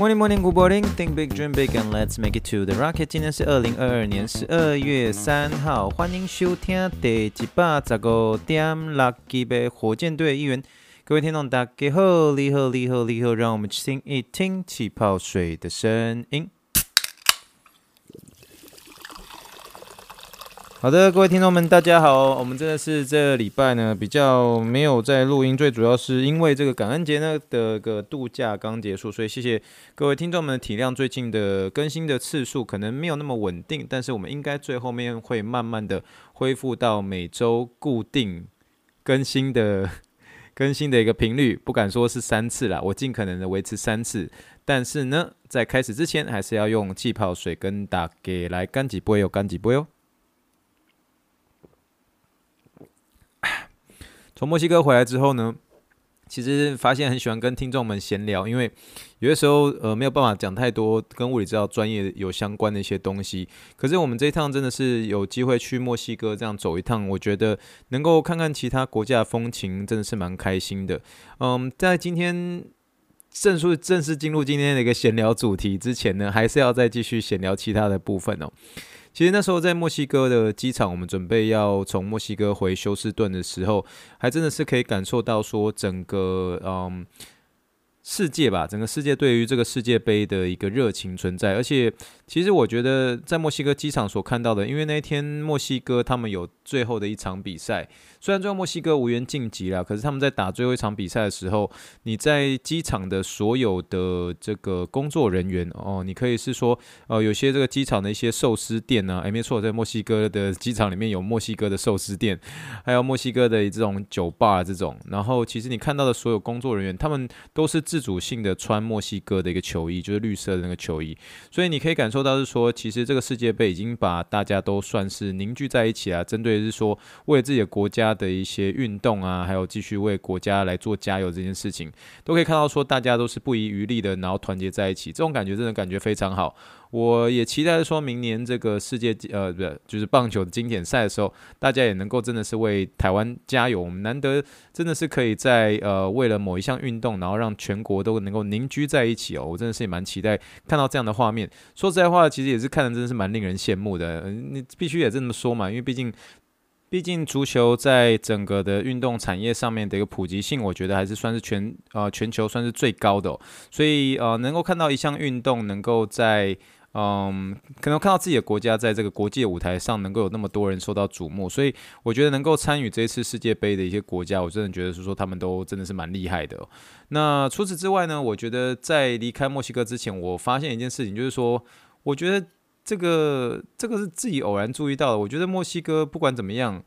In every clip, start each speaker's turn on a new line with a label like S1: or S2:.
S1: Morning, morning, good morning. Think big, dream big, and let's make it to the rocket. 今天是二零二二年十二月三号，欢迎收听第一百十五点六级的火箭队一员。各位听众，大家好，你好，你好，你好，让我们听一听气泡水的声音。好的，各位听众们，大家好。我们真的是这礼拜呢比较没有在录音，最主要是因为这个感恩节呢的个度假刚结束，所以谢谢各位听众们的体谅。最近的更新的次数可能没有那么稳定，但是我们应该最后面会慢慢的恢复到每周固定更新的 更新的一个频率，不敢说是三次啦，我尽可能的维持三次。但是呢，在开始之前，还是要用气泡水跟打给来干几杯哟，干几杯哟。从墨西哥回来之后呢，其实发现很喜欢跟听众们闲聊，因为有的时候呃没有办法讲太多跟物理治疗专业有相关的一些东西。可是我们这一趟真的是有机会去墨西哥这样走一趟，我觉得能够看看其他国家的风情，真的是蛮开心的。嗯，在今天正式正式进入今天的一个闲聊主题之前呢，还是要再继续闲聊其他的部分哦。其实那时候在墨西哥的机场，我们准备要从墨西哥回休斯顿的时候，还真的是可以感受到说整个嗯。世界吧，整个世界对于这个世界杯的一个热情存在，而且其实我觉得在墨西哥机场所看到的，因为那一天墨西哥他们有最后的一场比赛，虽然最后墨西哥无缘晋级了，可是他们在打最后一场比赛的时候，你在机场的所有的这个工作人员哦，你可以是说，呃，有些这个机场的一些寿司店呢，哎，没错，在墨西哥的机场里面有墨西哥的寿司店，还有墨西哥的这种酒吧这种，然后其实你看到的所有工作人员，他们都是。自主性的穿墨西哥的一个球衣，就是绿色的那个球衣，所以你可以感受说到是说，其实这个世界杯已经把大家都算是凝聚在一起啊。针对是说，为自己的国家的一些运动啊，还有继续为国家来做加油这件事情，都可以看到说，大家都是不遗余力的，然后团结在一起，这种感觉真的感觉非常好。我也期待说，明年这个世界呃不就是棒球的经典赛的时候，大家也能够真的是为台湾加油。我们难得真的是可以在呃为了某一项运动，然后让全国都能够凝聚在一起哦。我真的是也蛮期待看到这样的画面。说实在话，其实也是看的真的是蛮令人羡慕的。你必须也这么说嘛，因为毕竟毕竟足球在整个的运动产业上面的一个普及性，我觉得还是算是全呃全球算是最高的。所以呃能够看到一项运动能够在嗯，可能看到自己的国家在这个国际舞台上能够有那么多人受到瞩目，所以我觉得能够参与这一次世界杯的一些国家，我真的觉得是说他们都真的是蛮厉害的。那除此之外呢，我觉得在离开墨西哥之前，我发现一件事情，就是说，我觉得这个这个是自己偶然注意到的。我觉得墨西哥不管怎么样。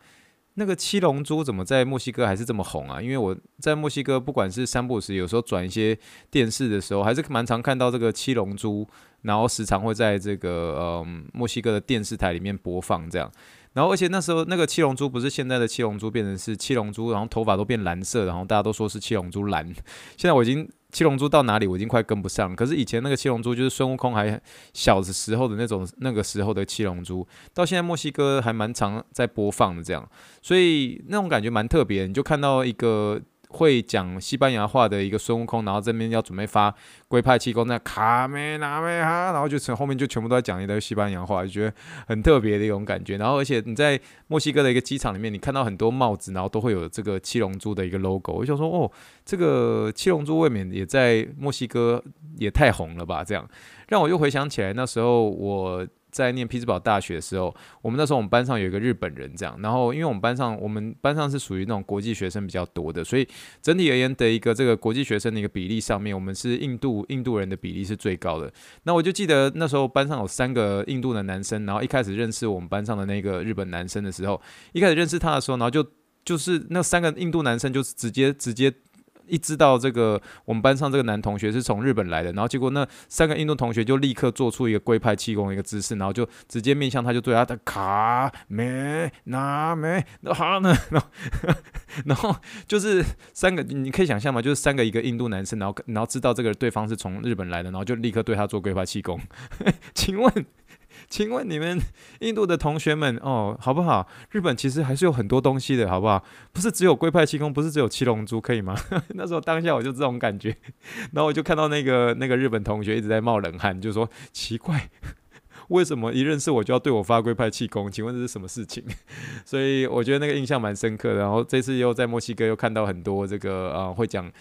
S1: 那个七龙珠怎么在墨西哥还是这么红啊？因为我在墨西哥，不管是三不时，有时候转一些电视的时候，还是蛮常看到这个七龙珠，然后时常会在这个嗯墨西哥的电视台里面播放这样。然后而且那时候那个七龙珠不是现在的七龙珠变成是七龙珠，然后头发都变蓝色，然后大家都说是七龙珠蓝。现在我已经。七龙珠到哪里，我已经快跟不上。可是以前那个七龙珠就是孙悟空还小的时候的那种，那个时候的七龙珠，到现在墨西哥还蛮常在播放的这样，所以那种感觉蛮特别。你就看到一个。会讲西班牙话的一个孙悟空，然后这边要准备发龟派气功，那卡梅拉梅哈，然后就从后面就全部都在讲一堆西班牙话，就觉得很特别的一种感觉。然后而且你在墨西哥的一个机场里面，你看到很多帽子，然后都会有这个七龙珠的一个 logo。我想说，哦，这个七龙珠未免也在墨西哥也太红了吧？这样让我又回想起来那时候我。在念匹兹堡大学的时候，我们那时候我们班上有一个日本人，这样，然后因为我们班上我们班上是属于那种国际学生比较多的，所以整体而言的一个这个国际学生的一个比例上面，我们是印度印度人的比例是最高的。那我就记得那时候班上有三个印度的男生，然后一开始认识我们班上的那个日本男生的时候，一开始认识他的时候，然后就就是那三个印度男生就是直接直接。一知道这个我们班上这个男同学是从日本来的，然后结果那三个印度同学就立刻做出一个龟派气功一个姿势，然后就直接面向他，就对他的卡没那没那好呢，然后然后就是三个，你可以想象吗？就是三个一个印度男生，然后然后知道这个对方是从日本来的，然后就立刻对他做龟派气功，请问？请问你们印度的同学们哦，好不好？日本其实还是有很多东西的，好不好？不是只有龟派气功，不是只有七龙珠，可以吗？那时候当下我就这种感觉，然后我就看到那个那个日本同学一直在冒冷汗，就说奇怪，为什么一认识我就要对我发龟派气功？请问这是什么事情？所以我觉得那个印象蛮深刻的。然后这次又在墨西哥又看到很多这个、呃、会讲。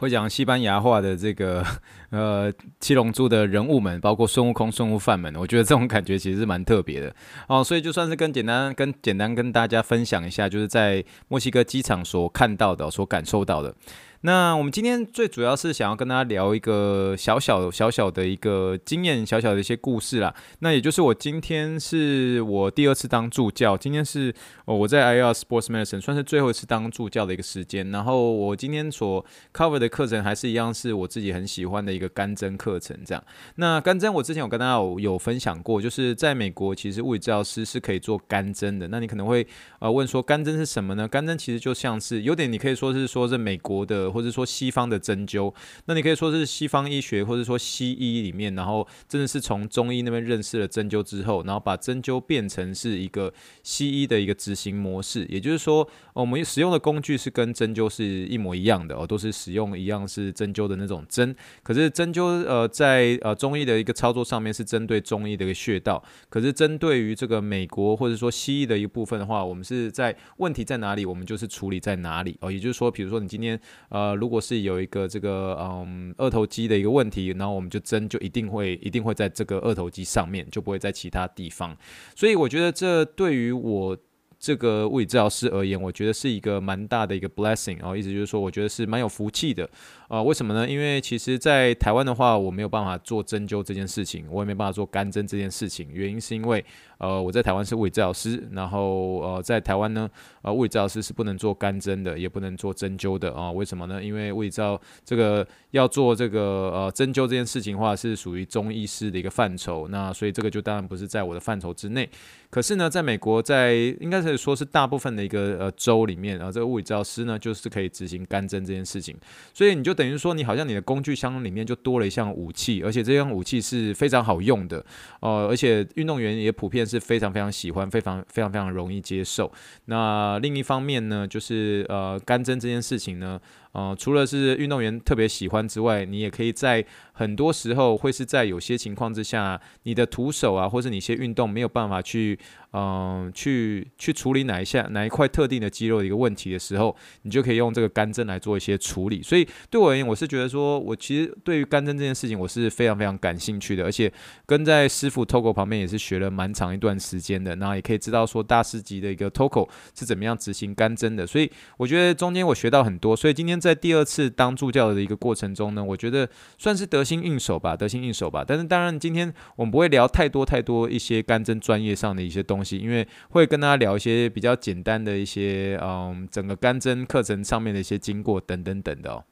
S1: 会讲西班牙话的这个 呃七龙珠的人物们，包括孙悟空、孙悟饭们，我觉得这种感觉其实是蛮特别的哦。所以就算是跟简单跟简单跟大家分享一下，就是在墨西哥机场所看到的、所感受到的。那我们今天最主要是想要跟大家聊一个小小小小的一个经验，小小的一些故事啦。那也就是我今天是我第二次当助教，今天是哦我在 IAR Sports Medicine 算是最后一次当助教的一个时间。然后我今天所 cover 的课程还是一样，是我自己很喜欢的一个干针课程。这样，那干针我之前有跟大家有有分享过，就是在美国其实物理治疗师是可以做干针的。那你可能会呃问说干针是什么呢？干针其实就像是有点你可以说是说是美国的。或者说西方的针灸，那你可以说是西方医学，或者说西医里面，然后真的是从中医那边认识了针灸之后，然后把针灸变成是一个西医的一个执行模式。也就是说，我们使用的工具是跟针灸是一模一样的哦，都是使用一样是针灸的那种针。可是针灸呃在呃中医的一个操作上面是针对中医的一个穴道，可是针对于这个美国或者说西医的一部分的话，我们是在问题在哪里，我们就是处理在哪里哦。也就是说，比如说你今天呃。呃，如果是有一个这个嗯二头肌的一个问题，然后我们就针就一定会一定会在这个二头肌上面，就不会在其他地方。所以我觉得这对于我这个物理治疗师而言，我觉得是一个蛮大的一个 blessing 哦，意思就是说，我觉得是蛮有福气的。呃，为什么呢？因为其实，在台湾的话，我没有办法做针灸这件事情，我也没办法做干针这件事情。原因是因为，呃，我在台湾是物理治疗师，然后呃，在台湾呢，呃，物理治疗师是不能做干针的，也不能做针灸的啊。为什么呢？因为物理治疗这个要做这个呃针灸这件事情的话，是属于中医师的一个范畴，那所以这个就当然不是在我的范畴之内。可是呢，在美国，在应该是说是大部分的一个呃州里面啊，这个物理治疗师呢，就是可以执行干针这件事情，所以你就。等于说，你好像你的工具箱里面就多了一项武器，而且这项武器是非常好用的，呃，而且运动员也普遍是非常非常喜欢，非常非常非常容易接受。那另一方面呢，就是呃，干蒸这件事情呢。呃，除了是运动员特别喜欢之外，你也可以在很多时候会是在有些情况之下，你的徒手啊，或是你一些运动没有办法去，嗯、去去处理哪一下哪一块特定的肌肉的一个问题的时候，你就可以用这个干针来做一些处理。所以对我而言，我是觉得说，我其实对于干针这件事情，我是非常非常感兴趣的，而且跟在师傅 Toco 旁边也是学了蛮长一段时间的，那也可以知道说大师级的一个 Toco 是怎么样执行干针的。所以我觉得中间我学到很多，所以今天。在第二次当助教的一个过程中呢，我觉得算是得心应手吧，得心应手吧。但是当然，今天我们不会聊太多太多一些干针专业上的一些东西，因为会跟大家聊一些比较简单的一些，嗯，整个干针课程上面的一些经过等等等的哦。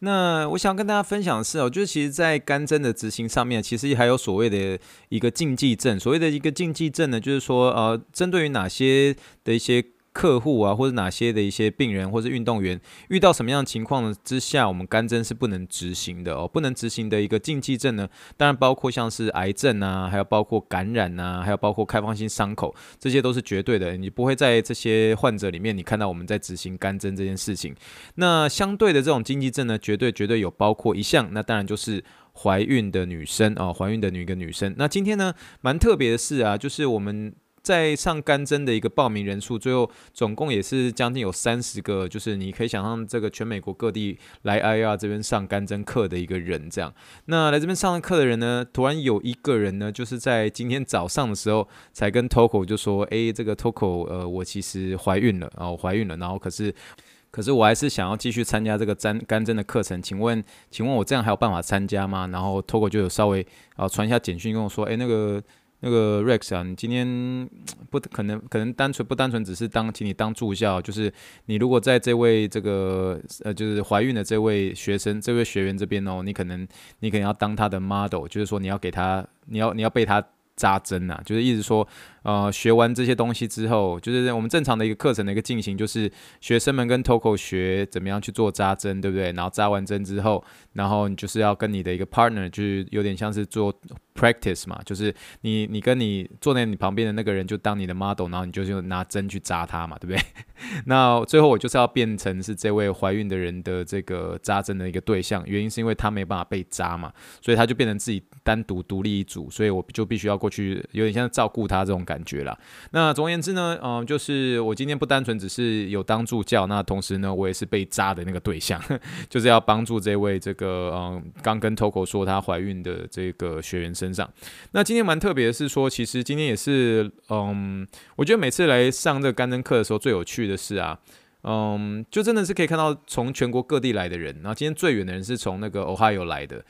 S1: 那我想跟大家分享的是哦，就是其实，在干针的执行上面，其实还有所谓的一个禁忌症。所谓的一个禁忌症呢，就是说，呃，针对于哪些的一些。客户啊，或者哪些的一些病人或者运动员遇到什么样的情况之下，我们干针是不能执行的哦。不能执行的一个禁忌症呢，当然包括像是癌症啊，还有包括感染啊，还有包括开放性伤口，这些都是绝对的。你不会在这些患者里面，你看到我们在执行干针这件事情。那相对的这种禁忌症呢，绝对绝对有包括一项，那当然就是怀孕的女生啊，怀孕的女一个女生。那今天呢，蛮特别的是啊，就是我们。在上干针的一个报名人数，最后总共也是将近有三十个，就是你可以想象这个全美国各地来 IR 这边上干针课的一个人这样。那来这边上课的人呢，突然有一个人呢，就是在今天早上的时候才跟 Toko 就说：“诶，这个 Toko，呃，我其实怀孕了，然后怀孕了，然后可是，可是我还是想要继续参加这个干干针的课程，请问，请问我这样还有办法参加吗？”然后 Toko 就有稍微啊传一下简讯跟我说：“诶，那个。”那个 Rex 啊，你今天不可能，可能单纯不单纯只是当请你当助教，就是你如果在这位这个呃，就是怀孕的这位学生、这位学员这边哦，你可能你可能要当他的 model，就是说你要给他，你要你要被他扎针呐，就是意思说。呃，学完这些东西之后，就是我们正常的一个课程的一个进行，就是学生们跟 Toco 学怎么样去做扎针，对不对？然后扎完针之后，然后你就是要跟你的一个 partner，就是有点像是做 practice 嘛，就是你你跟你坐在你旁边的那个人就当你的 model，然后你就是拿针去扎他嘛，对不对？那最后我就是要变成是这位怀孕的人的这个扎针的一个对象，原因是因为他没办法被扎嘛，所以他就变成自己单独独立一组，所以我就必须要过去，有点像照顾他这种感觉。啦。那总而言之呢，嗯，就是我今天不单纯只是有当助教，那同时呢，我也是被扎的那个对象，就是要帮助这位这个嗯，刚跟 Toco 说她怀孕的这个学员身上。那今天蛮特别的是说，其实今天也是嗯，我觉得每次来上这个干针课的时候，最有趣的是啊，嗯，就真的是可以看到从全国各地来的人。然后今天最远的人是从那个 Ohio 来的。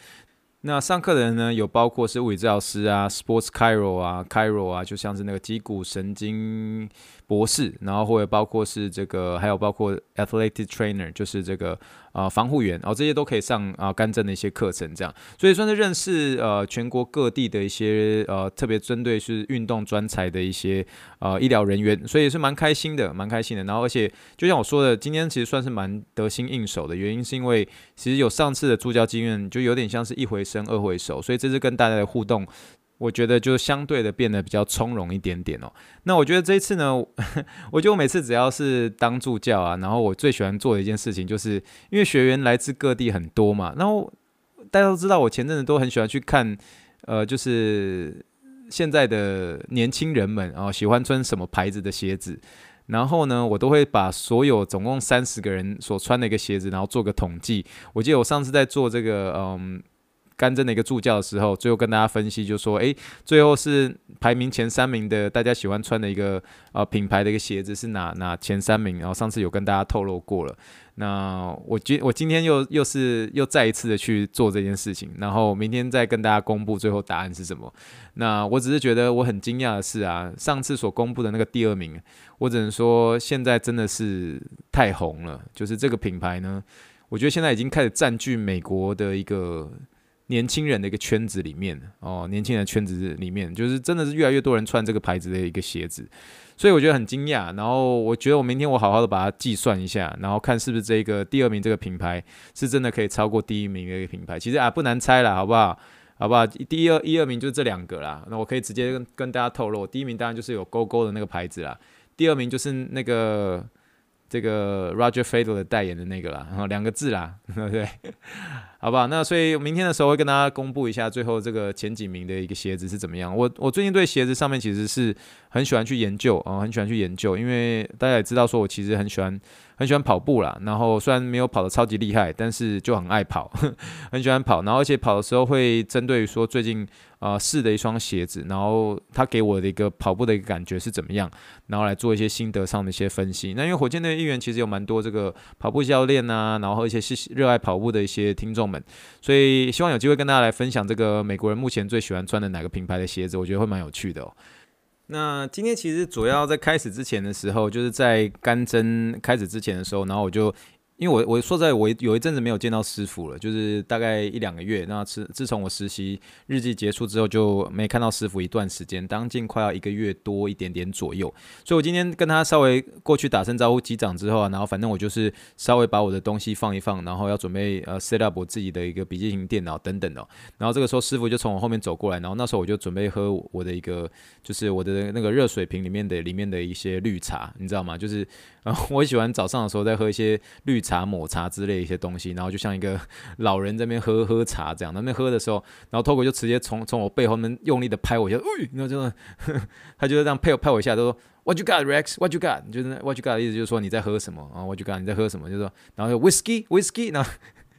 S1: 那上课的人呢，有包括是物理治疗师啊，Sports Chiro 啊，Chiro 啊，就像是那个脊骨神经博士，然后或者包括是这个，还有包括 Athletic Trainer，就是这个、呃、防护员，然后这些都可以上啊干政的一些课程，这样，所以算是认识呃全国各地的一些呃特别针对是运动专才的一些呃医疗人员，所以也是蛮开心的，蛮开心的。然后而且就像我说的，今天其实算是蛮得心应手的，原因是因为其实有上次的助教经验，就有点像是一回生二回熟，所以这次跟大家的互动。我觉得就相对的变得比较从容一点点哦。那我觉得这一次呢，我觉得我每次只要是当助教啊，然后我最喜欢做的一件事情，就是因为学员来自各地很多嘛。然后大家都知道，我前阵子都很喜欢去看，呃，就是现在的年轻人们啊，喜欢穿什么牌子的鞋子。然后呢，我都会把所有总共三十个人所穿的一个鞋子，然后做个统计。我记得我上次在做这个，嗯。干针的一个助教的时候，最后跟大家分析，就说，诶，最后是排名前三名的，大家喜欢穿的一个呃品牌的一个鞋子是哪哪前三名？然后上次有跟大家透露过了。那我今我今天又又是又再一次的去做这件事情，然后明天再跟大家公布最后答案是什么。那我只是觉得我很惊讶的是啊，上次所公布的那个第二名，我只能说现在真的是太红了，就是这个品牌呢，我觉得现在已经开始占据美国的一个。年轻人的一个圈子里面哦，年轻人圈子里面，就是真的是越来越多人穿这个牌子的一个鞋子，所以我觉得很惊讶。然后我觉得我明天我好好的把它计算一下，然后看是不是这个第二名这个品牌是真的可以超过第一名的一个品牌。其实啊，不难猜了，好不好？好不好？第一二一二名就是这两个啦。那我可以直接跟跟大家透露，第一名当然就是有勾勾的那个牌子啦，第二名就是那个。这个 Roger Federer 代言的那个啦，然 后两个字啦，对 不对？好不好？那所以明天的时候会跟大家公布一下最后这个前几名的一个鞋子是怎么样。我我最近对鞋子上面其实是很喜欢去研究啊，很喜欢去研究，因为大家也知道说我其实很喜欢。很喜欢跑步啦，然后虽然没有跑得超级厉害，但是就很爱跑，很喜欢跑，然后而且跑的时候会针对于说最近、呃、试的一双鞋子，然后他给我的一个跑步的一个感觉是怎么样，然后来做一些心得上的一些分析。那因为火箭队的一员其实有蛮多这个跑步教练啊，然后一些是热爱跑步的一些听众们，所以希望有机会跟大家来分享这个美国人目前最喜欢穿的哪个品牌的鞋子，我觉得会蛮有趣的哦。那今天其实主要在开始之前的时候，就是在干针开始之前的时候，然后我就。因为我我说在我有一阵子没有见到师傅了，就是大概一两个月。那自自从我实习日记结束之后，就没看到师傅一段时间，将近快要一个月多一点点左右。所以我今天跟他稍微过去打声招呼击掌之后啊，然后反正我就是稍微把我的东西放一放，然后要准备呃 set up 我自己的一个笔记型电脑等等的。然后这个时候师傅就从我后面走过来，然后那时候我就准备喝我的一个就是我的那个热水瓶里面的里面的一些绿茶，你知道吗？就是。然后我喜欢早上的时候再喝一些绿茶、抹茶之类一些东西，然后就像一个 老人在那边喝喝茶这样。那边喝的时候，然后 Toco 就直接从从我背后面用力的拍我一下，哎，然后就 他就是这样拍我拍我一下，都说 What you got, Rex? What you got? 就是 What you got 的意思就是说你在喝什么啊？What you got? 你在喝什么？就是说，然后就 Whisky, Whisky，然后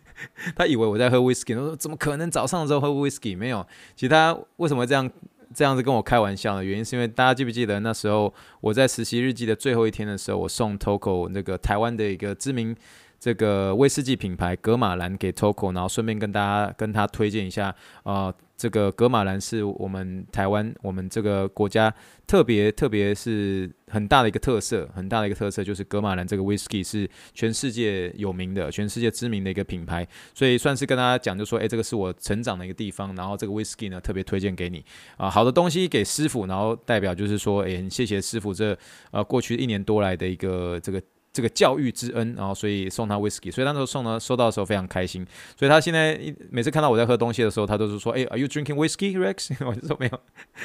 S1: 他以为我在喝 Whisky，他说怎么可能早上的时候喝 Whisky？没有，其他为什么这样？这样子跟我开玩笑的原因，是因为大家记不记得那时候我在实习日记的最后一天的时候，我送 Toco 那个台湾的一个知名这个威士忌品牌格玛兰给 Toco，然后顺便跟大家跟他推荐一下。呃这个格玛兰是我们台湾，我们这个国家特别特别是很大的一个特色，很大的一个特色就是格玛兰这个 whisky 是全世界有名的，全世界知名的一个品牌，所以算是跟大家讲，就说，哎，这个是我成长的一个地方，然后这个 whisky 呢特别推荐给你啊，好的东西给师傅，然后代表就是说，哎，很谢谢师傅这呃过去一年多来的一个这个。这个教育之恩，然后所以送他 whisky，所以那时候送呢，收到的时候非常开心。所以他现在每次看到我在喝东西的时候，他都是说：“哎，Are you drinking whisky, Rex？” 我就说没有，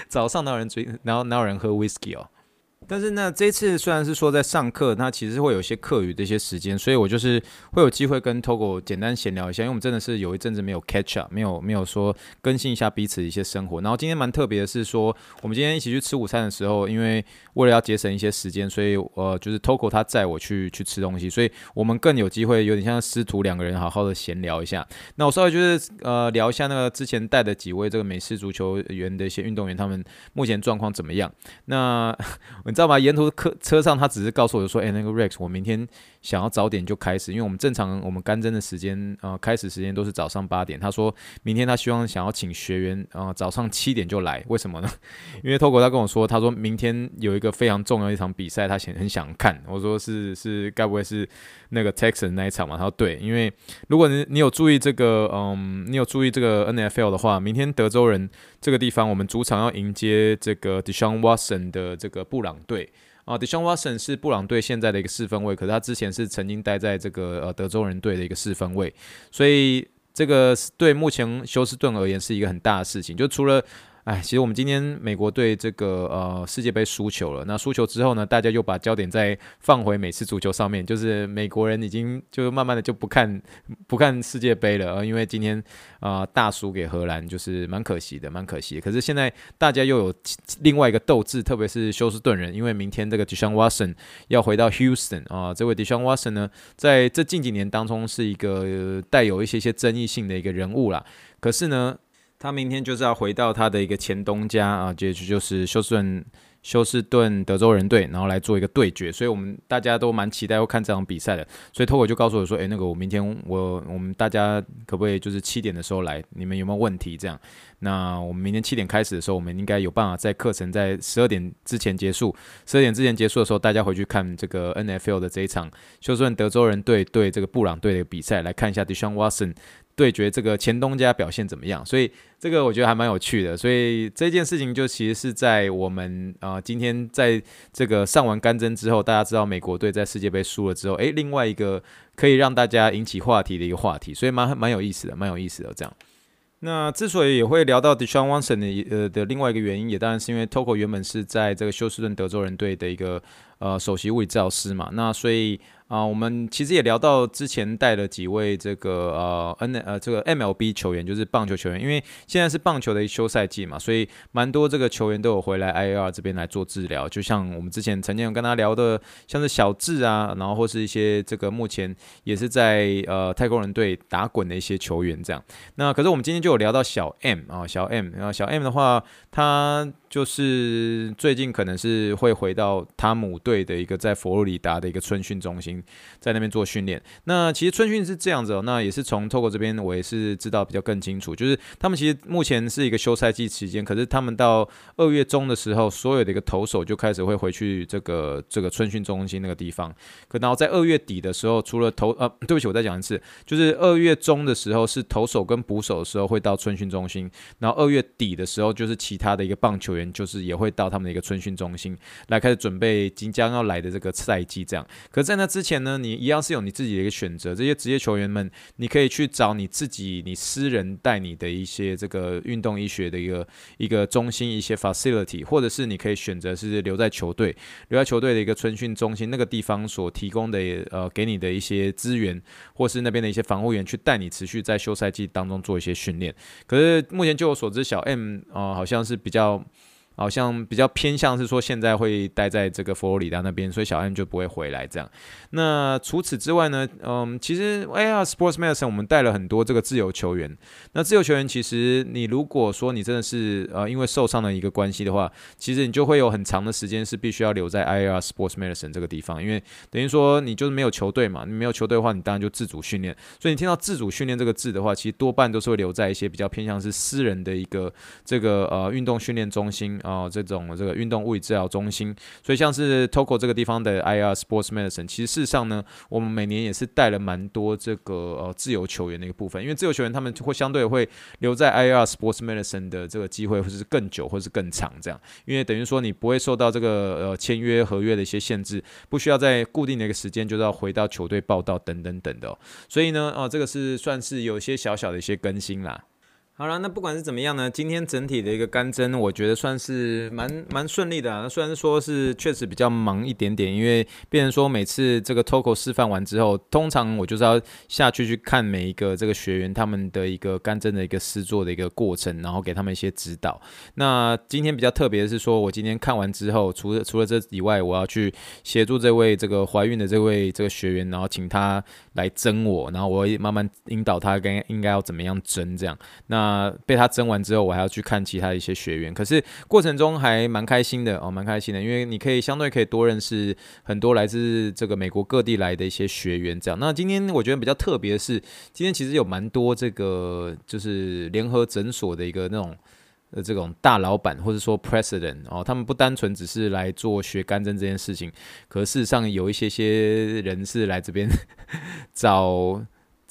S1: 早上哪有人追，然后哪有人喝 whisky 哦。但是呢，这次虽然是说在上课，那其实会有一些课余的一些时间，所以我就是会有机会跟 Togo 简单闲聊一下，因为我们真的是有一阵子没有 catch up，没有没有说更新一下彼此一些生活。然后今天蛮特别的是说，我们今天一起去吃午餐的时候，因为为了要节省一些时间，所以呃，就是 Togo 他载我去去吃东西，所以我们更有机会有点像师徒两个人好好的闲聊一下。那我稍微就是呃聊一下那个之前带的几位这个美式足球员的一些运动员，他们目前状况怎么样？那。你知道吗？沿途客车上，他只是告诉我说：“哎、那个 Rex，我明天想要早点就开始，因为我们正常我们干蒸的时间，呃，开始时间都是早上八点。他说明天他希望想要请学员，呃，早上七点就来。为什么呢？因为透过他跟我说，他说明天有一个非常重要的一场比赛，他想很想看。我说是是，该不会是那个 Texas 那一场嘛？他说对，因为如果你你有注意这个，嗯，你有注意这个 NFL 的话，明天德州人这个地方，我们主场要迎接这个 Deshaun Watson 的这个布朗。对啊 d e s h a n Watson 是布朗队现在的一个四分位，可是他之前是曾经待在这个呃德州人队的一个四分位，所以这个对目前休斯顿而言是一个很大的事情，就除了。哎，其实我们今天美国队这个呃世界杯输球了。那输球之后呢，大家又把焦点再放回美式足球上面，就是美国人已经就慢慢的就不看不看世界杯了，呃，因为今天啊、呃、大输给荷兰，就是蛮可惜的，蛮可惜。可是现在大家又有另外一个斗志，特别是休斯顿人，因为明天这个 Deshaun Watson 要回到 Houston 啊、呃，这位 Deshaun Watson 呢，在这近几年当中是一个、带有一些些争议性的一个人物啦。可是呢。他明天就是要回到他的一个前东家啊，结局就是休斯顿休斯顿德州人队，然后来做一个对决，所以我们大家都蛮期待要看这场比赛的。所以 Togo 就告诉我说：“诶，那个我明天我我们大家可不可以就是七点的时候来？你们有没有问题？这样，那我们明天七点开始的时候，我们应该有办法在课程在十二点之前结束。十二点之前结束的时候，大家回去看这个 NFL 的这一场休斯顿德州人队对这个布朗队的比赛，来看一下 Deshaun Watson。”对决这个前东家表现怎么样？所以这个我觉得还蛮有趣的。所以这件事情就其实是在我们啊、今天在这个上完干蒸之后，大家知道美国队在世界杯输了之后，诶，另外一个可以让大家引起话题的一个话题，所以蛮蛮有意思的，蛮有意思的这样。那之所以也会聊到 Deshaun Watson 的呃的另外一个原因，也当然是因为 Togo 原本是在这个休斯顿德州人队的一个呃首席物理治疗师嘛，那所以。啊、我们其实也聊到之前带了几位这个呃 N 呃这个 MLB 球员，就是棒球球员，因为现在是棒球的休赛季嘛，所以蛮多这个球员都有回来 IAR 这边来做治疗。就像我们之前曾经有跟他聊的，像是小智啊，然后或是一些这个目前也是在呃太空人队打滚的一些球员这样。那可是我们今天就有聊到小 M 啊，小 M 然后小 M 的话，他就是最近可能是会回到汤姆队的一个在佛罗里达的一个春训中心。在那边做训练。那其实春训是这样子哦，那也是从透过这边我也是知道比较更清楚，就是他们其实目前是一个休赛季期间，可是他们到二月中的时候，所有的一个投手就开始会回去这个这个春训中心那个地方。可然后在二月底的时候，除了投呃，对不起，我再讲一次，就是二月中的时候是投手跟捕手的时候会到春训中心，然后二月底的时候就是其他的一个棒球员就是也会到他们的一个春训中心来开始准备即将要来的这个赛季这样。可是在那之前呢，你一样是有你自己的一个选择。这些职业球员们，你可以去找你自己，你私人带你的一些这个运动医学的一个一个中心，一些 facility，或者是你可以选择是留在球队，留在球队的一个春训中心那个地方所提供的呃给你的一些资源，或是那边的一些防护员去带你持续在休赛季当中做一些训练。可是目前就我所知，小 M 啊、呃、好像是比较。好像比较偏向是说现在会待在这个佛罗里达那边，所以小 M 就不会回来这样。那除此之外呢，嗯，其实 AR Sports Medicine 我们带了很多这个自由球员。那自由球员其实你如果说你真的是呃因为受伤的一个关系的话，其实你就会有很长的时间是必须要留在 AR Sports Medicine 这个地方，因为等于说你就是没有球队嘛，你没有球队的话，你当然就自主训练。所以你听到自主训练这个字的话，其实多半都是会留在一些比较偏向是私人的一个这个呃运动训练中心啊、呃，这种这个运动物理治疗中心。所以像是 Toko 这个地方的 IR Sports Medicine，其实事实上呢，我们每年也是带了蛮多这个呃自由球员的一个部分，因为自由球员他们会相对会留在 IR Sports Medicine 的这个机会，或者是更久，或是更长这样，因为等于说你不会受到这个呃签约合约的一些限制，不需要在固定的一个时间就要回到球队报到等等等的哦。所以呢，哦，这个是算是有些小小的一些更新啦。好了，那不管是怎么样呢，今天整体的一个干针，我觉得算是蛮蛮顺利的啊。虽然说是确实比较忙一点点，因为变成说每次这个 Toco 示范完之后，通常我就是要下去去看每一个这个学员他们的一个干针的一个试做的一个过程，然后给他们一些指导。那今天比较特别的是说，我今天看完之后，除了除了这以外，我要去协助这位这个怀孕的这位这个学员，然后请他来针我，然后我会慢慢引导他该应该要怎么样针这样。那那被他针完之后，我还要去看其他一些学员，可是过程中还蛮开心的哦，蛮开心的，因为你可以相对可以多认识很多来自这个美国各地来的一些学员。这样，那今天我觉得比较特别的是，今天其实有蛮多这个就是联合诊所的一个那种呃这种大老板或者说 president 哦，他们不单纯只是来做学干针这件事情，可事实上有一些些人是来这边 找。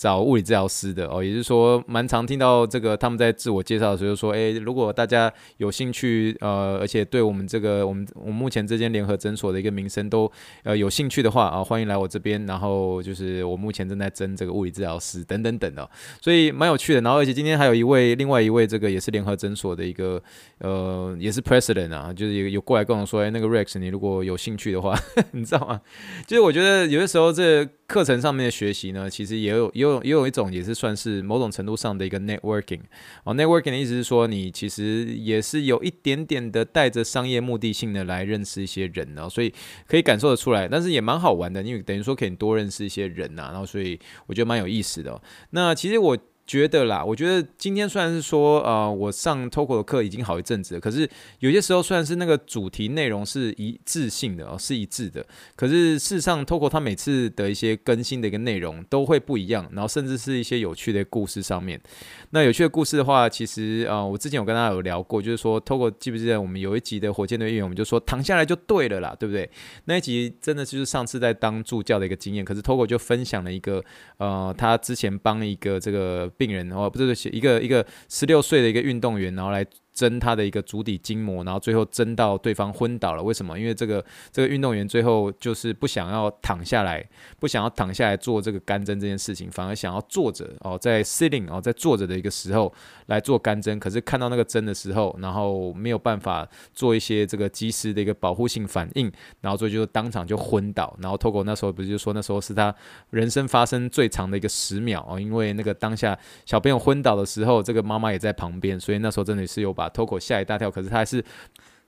S1: 找物理治疗师的哦，也就是说，蛮常听到这个他们在自我介绍的时候就说，诶，如果大家有兴趣，呃，而且对我们这个我们我们目前这间联合诊所的一个名声都呃有兴趣的话啊，欢迎来我这边。然后就是我目前正在征这个物理治疗师等等等的，所以蛮有趣的。然后而且今天还有一位另外一位这个也是联合诊所的一个呃也是 president 啊，就是有有过来跟我说，诶，那个 Rex，你如果有兴趣的话，你知道吗？就是我觉得有的时候这课程上面的学习呢，其实也有也有。也有一种也是算是某种程度上的一个 networking 哦，networking 的意思是说，你其实也是有一点点的带着商业目的性的来认识一些人哦，所以可以感受得出来，但是也蛮好玩的，因为等于说可以多认识一些人呐，然后所以我觉得蛮有意思的。那其实我。觉得啦，我觉得今天虽然是说，呃，我上 Toco 的课已经好一阵子了，可是有些时候虽然是那个主题内容是一致性的哦，是一致的，可是事实上 Toco 它每次的一些更新的一个内容都会不一样，然后甚至是一些有趣的故事上面。那有趣的故事的话，其实、呃，我之前有跟大家有聊过，就是说 Toco 记不记得我们有一集的火箭队员，我们就说躺下来就对了啦，对不对？那一集真的就是上次在当助教的一个经验，可是 Toco 就分享了一个，呃，他之前帮一个这个。病人哦，不是一个一个十六岁的一个运动员，然后来。针他的一个足底筋膜，然后最后针到对方昏倒了。为什么？因为这个这个运动员最后就是不想要躺下来，不想要躺下来做这个干针这件事情，反而想要坐着哦，在 sitting 哦，在坐着的一个时候来做干针。可是看到那个针的时候，然后没有办法做一些这个及时的一个保护性反应，然后所以就当场就昏倒。然后 Toco 那时候不是就说那时候是他人生发生最长的一个十秒哦，因为那个当下小朋友昏倒的时候，这个妈妈也在旁边，所以那时候真的是有把。把 Toco 吓一大跳，可是他还是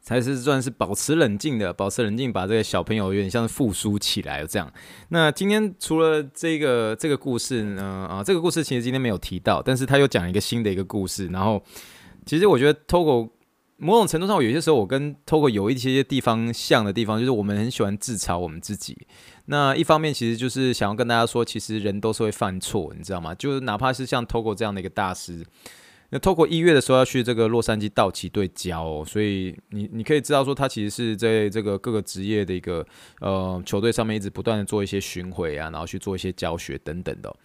S1: 还是算是保持冷静的，保持冷静，把这个小朋友有点像是复苏起来这样。那今天除了这个这个故事呢，啊，这个故事其实今天没有提到，但是他又讲一个新的一个故事。然后，其实我觉得 Toco 某种程度上，有些时候我跟 Toco 有一些些地方像的地方，就是我们很喜欢自嘲我们自己。那一方面，其实就是想要跟大家说，其实人都是会犯错，你知道吗？就是哪怕是像 Togo 这样的一个大师。那 Toco 一月的时候要去这个洛杉矶道奇队教哦，所以你你可以知道说他其实是在这个各个职业的一个呃球队上面一直不断的做一些巡回啊，然后去做一些教学等等的。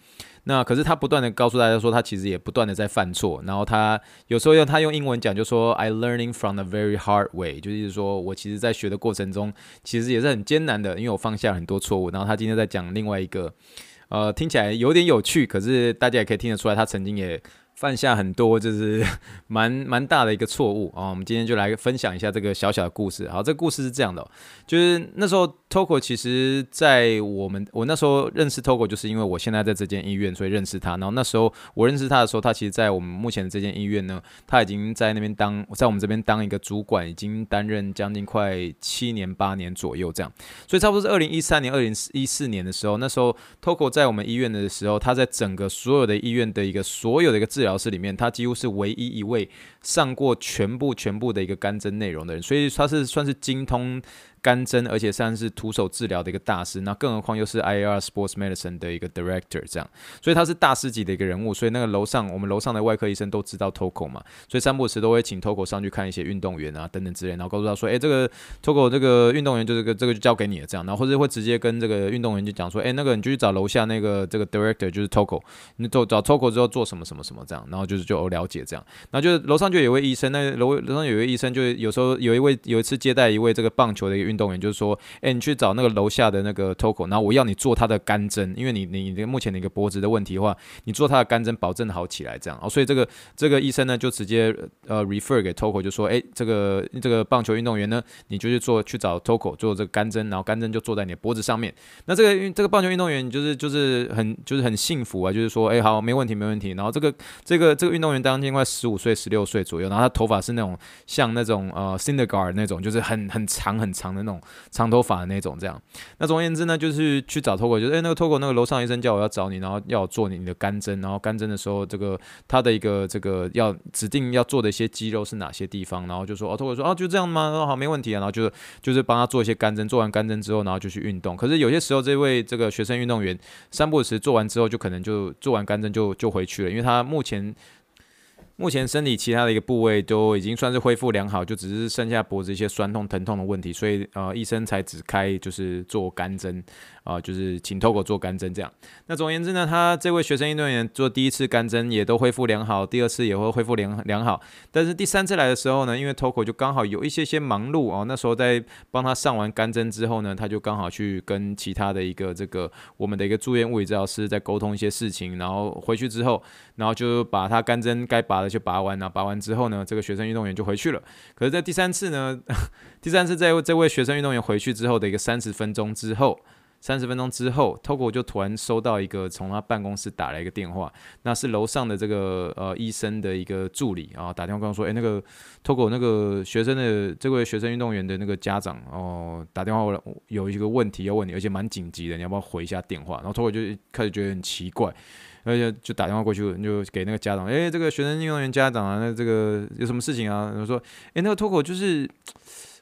S1: 那可是他不断的告诉大家说，他其实也不断的在犯错，然后他有时候用他用英文讲就说 I learning from the very hard way，就是说我其实在学的过程中其实也是很艰难的，因为我犯下很多错误。然后他今天在讲另外一个呃听起来有点有趣，可是大家也可以听得出来，他曾经也。犯下很多就是 蛮蛮大的一个错误啊！我们今天就来分享一下这个小小的故事。好，这个故事是这样的，就是那时候 Toko 其实，在我们我那时候认识 Toko，就是因为我现在在这间医院，所以认识他。然后那时候我认识他的时候，他其实，在我们目前的这间医院呢，他已经在那边当，在我们这边当一个主管，已经担任将近快七年八年左右这样。所以差不多是二零一三年、二零一四年的时候，那时候 Toko 在我们医院的时候，他在整个所有的医院的一个所有的一个治疗室里面，他几乎是唯一一位上过全部全部的一个干针内容的人，所以他是算是精通。干针，而且算是徒手治疗的一个大师，那更何况又是 IAR Sports Medicine 的一个 Director，这样，所以他是大师级的一个人物。所以那个楼上，我们楼上的外科医生都知道 Toko 嘛，所以三不时都会请 Toko 上去看一些运动员啊等等之类，然后告诉他说，诶、欸，这个 Toko 这个运动员就这个这个就交给你了，这样，然后或者会直接跟这个运动员就讲说，诶、欸，那个你就去找楼下那个这个 Director，就是 Toko，你找找 Toko 之后做什么什么什么这样，然后就是就了解这样，然后就是楼上就有位医生，那楼楼上有位医生，就有时候有一位有一次接待一位这个棒球的一个运动员，就是说。哎、你去找那个楼下的那个 Toko，然后我要你做他的干针，因为你你你目前的一个脖子的问题的话，你做他的干针，保证好起来这样。哦，所以这个这个医生呢，就直接呃 refer 给 Toko，就说，哎、这个这个棒球运动员呢，你就去做去找 Toko 做这个干针，然后干针就做在你的脖子上面。那这个这个棒球运动员就是就是很就是很幸福啊，就是说，哎、好，没问题没问题。然后这个这个这个运动员当天快十五岁十六岁左右，然后他头发是那种像那种呃 Syndergaard 那种，就是很很长很长的那种长头发的那种这样，那总而言之呢，就是去找 Toko，就是诶、那个 Toko 那个楼上医生叫我要找你，然后要我做你的干针，然后干针的时候，这个他的一个这个要指定要做的一些肌肉是哪些地方，然后就说哦，Toko 说哦，就这样吗？哦，好，没问题啊，然后就就是帮他做一些干针，做完干针之后，然后就去运动。可是有些时候，这位这个学生运动员三不五时做完之后，就可能就做完干针就就回去了，因为他目前。目前身体其他的一个部位都已经算是恢复良好，就只是剩下脖子一些酸痛、疼痛的问题，所以呃医生才只开就是做肝针。啊，就是请 Toko 做干针这样。那总而言之呢，他这位学生运动员做第一次干针也都恢复良好，第二次也会恢复良良好。但是第三次来的时候呢，因为 Toko 就刚好有一些些忙碌哦，那时候在帮他上完干针之后呢，他就刚好去跟其他的一个这个我们的一个住院物理治疗师在沟通一些事情，然后回去之后，然后就把他干针该拔的就拔完了，拔完之后呢，这个学生运动员就回去了。可是，在第三次呢，第三次在这位学生运动员回去之后的一个三十分钟之后。三十分钟之后，Toko 就突然收到一个从他办公室打来一个电话，那是楼上的这个呃医生的一个助理啊，打电话跟我说，诶、欸，那个 Toko 那个学生的这位学生运动员的那个家长哦、打电话过来有一个问题要问你，而且蛮紧急的，你要不要回一下电话？然后 Toko 就开始觉得很奇怪，而且就打电话过去就给那个家长，诶、欸，这个学生运动员家长啊，那这个有什么事情啊？然后说，诶、欸，那个 Toko 就是，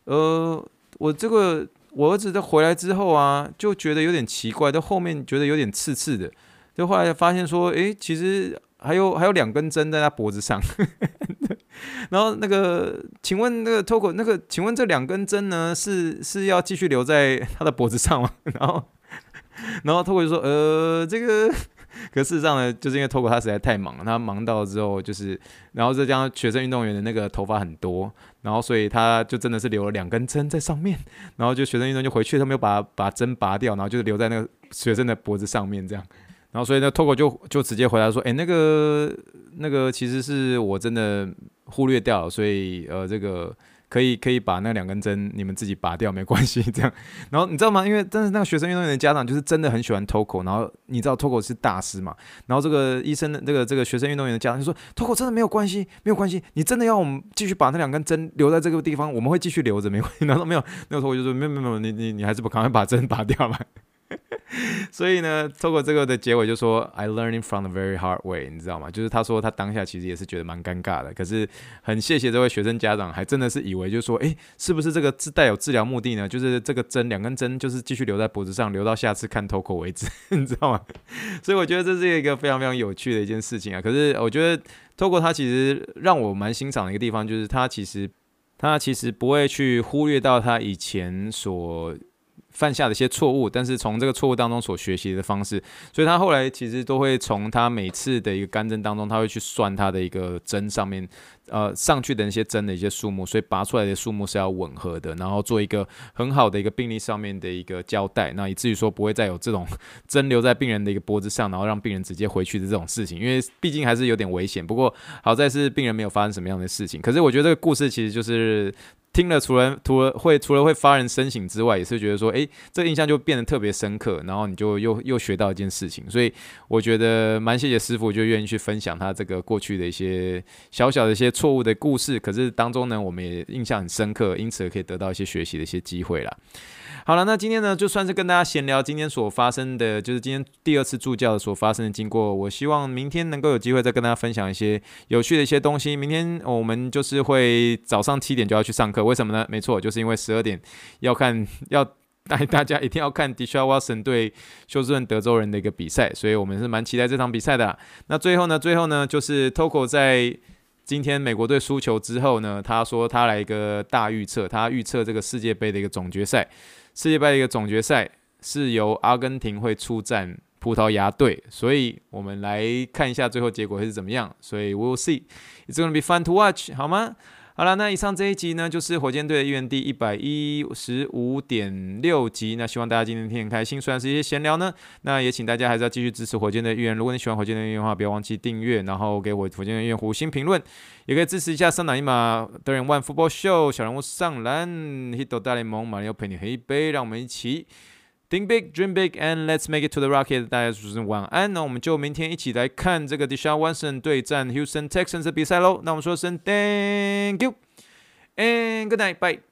S1: 呃，我这个。我儿子在回来之后啊，就觉得有点奇怪，到后面觉得有点刺刺的，就后来发现说，诶，其实还有还有两根针在他脖子上，然后那个，请问那个 Toko 那个，请问这两根针呢，是是要继续留在他的脖子上吗？然后，然后 Toko 就说，呃，这个。可事实上呢，就是因为 Toko 他实在太忙了，他忙到之后就是，然后再加上学生运动员的那个头发很多，然后所以他就真的是留了两根针在上面，然后就学生运动就回去，他没有把把针拔掉，然后就是留在那个学生的脖子上面这样，然后所以呢，Toko 就就直接回答说，哎，那个那个其实是我真的忽略掉了，所以呃这个。可以可以把那两根针你们自己拔掉没关系，这样。然后你知道吗？因为但是那个学生运动员的家长就是真的很喜欢 Toko，然后你知道 Toko 是大师嘛？然后这个医生的这个这个学生运动员的家长就说 Toko 真的没有关系，没有关系，你真的要我们继续把那两根针留在这个地方，我们会继续留着没关系。然后没有，那个 Toko 就说没有没有没有，你你你还是赶快把针拔掉吧。所以呢，透过这个的结尾就说，I learning from the very hard way，你知道吗？就是他说他当下其实也是觉得蛮尴尬的，可是很谢谢这位学生家长，还真的是以为就是说，诶，是不是这个是带有治疗目的呢？就是这个针两根针就是继续留在脖子上，留到下次看 Toko 为止，你知道吗？所以我觉得这是一个非常非常有趣的一件事情啊。可是我觉得透过他其实让我蛮欣赏的一个地方，就是他其实他其实不会去忽略到他以前所。犯下的一些错误，但是从这个错误当中所学习的方式，所以他后来其实都会从他每次的一个干针当中，他会去算他的一个针上面，呃，上去的那些针的一些数目，所以拔出来的数目是要吻合的，然后做一个很好的一个病例上面的一个交代，那以至于说不会再有这种 针留在病人的一个脖子上，然后让病人直接回去的这种事情，因为毕竟还是有点危险。不过好在是病人没有发生什么样的事情。可是我觉得这个故事其实就是。听了除了除了会除了会发人深省之外，也是觉得说，诶，这印象就变得特别深刻，然后你就又又学到一件事情，所以我觉得蛮谢谢师傅，就愿意去分享他这个过去的一些小小的一些错误的故事，可是当中呢，我们也印象很深刻，因此可以得到一些学习的一些机会了。好了，那今天呢，就算是跟大家闲聊今天所发生的，就是今天第二次助教所发生的经过。我希望明天能够有机会再跟大家分享一些有趣的一些东西。明天我们就是会早上七点就要去上课，为什么呢？没错，就是因为十二点要看，要带大家一定要看 Deshawasen 对休斯顿德州人的一个比赛，所以我们是蛮期待这场比赛的。那最后呢，最后呢，就是 Toko 在今天美国队输球之后呢，他说他来一个大预测，他预测这个世界杯的一个总决赛。世界杯的一个总决赛是由阿根廷会出战葡萄牙队，所以我们来看一下最后结果会是怎么样。所以 we'll see, it's gonna be fun to watch，好吗？好了，那以上这一集呢，就是火箭队的预言第一百一十五点六集。那希望大家今天听很开心，虽然是一些闲聊呢，那也请大家还是要继续支持火箭队的预言。如果你喜欢火箭队的预言的话，不要忘记订阅，然后给我火箭队预言五星评论，也可以支持一下上篮一码德人 One Football Show 小人物上篮 hit 大联盟马里奥陪你喝一杯，让我们一起。Think big, dream big, and let's make it to the Rocket。大家说声晚安，那我们就明天一起来看这个 Deshaun Watson 对战 Houston Texans 的比赛喽。那我们说声 Thank you and good night, bye。